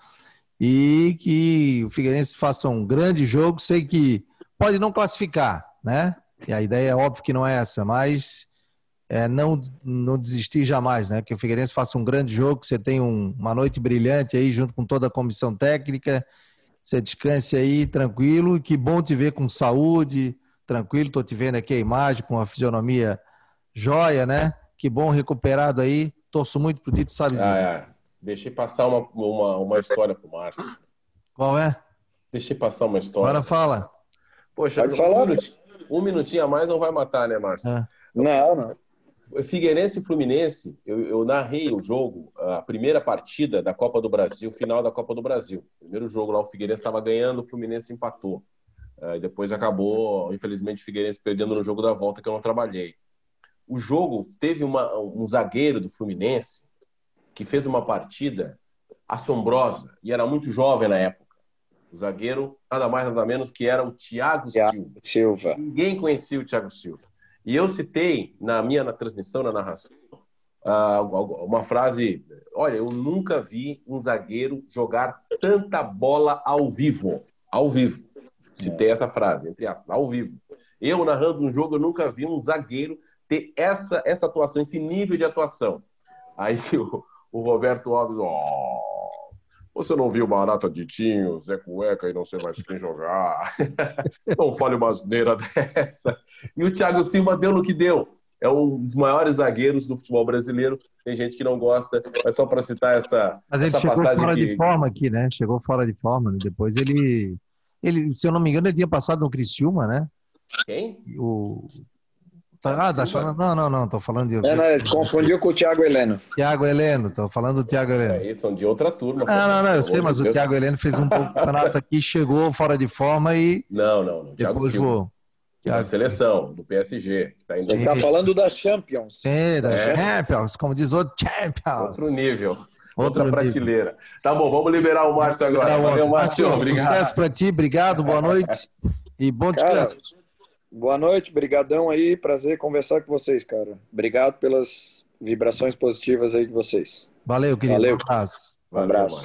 e que o Figueirense faça um grande jogo. Sei que pode não classificar, né? E a ideia é óbvio que não é essa, mas é, não, não desistir jamais, né? Que o Figueirense faça um grande jogo, que você tenha um, uma noite brilhante aí junto com toda a comissão técnica Você descanse aí tranquilo. Que bom te ver com saúde, tranquilo. Estou te vendo aqui a imagem com a fisionomia joia, né? Que bom recuperado aí. Torço muito pro Tito, sabe? Ah, é. Deixei passar uma, uma, uma história pro Márcio. Qual é? Deixei passar uma história. Agora fala. Poxa, Pode falar, um, minutinho, um minutinho a mais não vai matar, né, Márcio? É. Não, não. Figueirense e Fluminense, eu, eu, narrei o jogo, a primeira partida da Copa do Brasil, final da Copa do Brasil. Primeiro jogo lá, o Figueirense estava ganhando, o Fluminense empatou. Uh, depois acabou, infelizmente, o Figueirense perdendo no jogo da volta, que eu não trabalhei. O jogo teve uma, um zagueiro do Fluminense que fez uma partida assombrosa e era muito jovem na época. O zagueiro, nada mais nada menos que era o Thiago, Thiago Silva. Silva. Ninguém conhecia o Thiago Silva. E eu citei na minha na transmissão, na narração, uma frase: Olha, eu nunca vi um zagueiro jogar tanta bola ao vivo. Ao vivo. Citei essa frase, entre aspas, ao vivo. Eu, narrando um jogo, eu nunca vi um zagueiro ter essa, essa atuação, esse nível de atuação. Aí *laughs* o, o Roberto Alves, oh, você não viu Barata Ditinho, Zé Cueca e não sei mais quem jogar. *laughs* não fale uma asneira dessa. E o Thiago Silva deu no que deu. É um dos maiores zagueiros do futebol brasileiro. Tem gente que não gosta, mas só para citar essa. Mas ele essa chegou fora que... de forma aqui, né? Chegou fora de forma. Né? Depois ele, ele, se eu não me engano, ele tinha passado no Criciúma, né? Quem? O ah, tá falando, não, não, não, tô falando de. É, não, confundiu com o Thiago Heleno. Thiago Heleno, tô falando do Thiago Heleno. É, são de outra turma. Ah, não, não, eu sei, mas o Thiago Heleno fez um pouco campeonato aqui, chegou fora de forma e. Não, não, não. Thiago depois voou. Thiago, seleção, do PSG. Tá indo... Ele tá falando da Champions. Sim, da é. Champions, como diz o Champions. Outro nível. Outra Outro prateleira. Nível. Tá bom, vamos liberar o Márcio agora. Valeu, Márcio. Obrigado. Sucesso pra ti, obrigado, boa noite e bom descanso. Cara, Boa noite, brigadão aí, prazer conversar com vocês, cara. Obrigado pelas vibrações positivas aí de vocês. Valeu, querido. Valeu. Um abraço. Um abraço.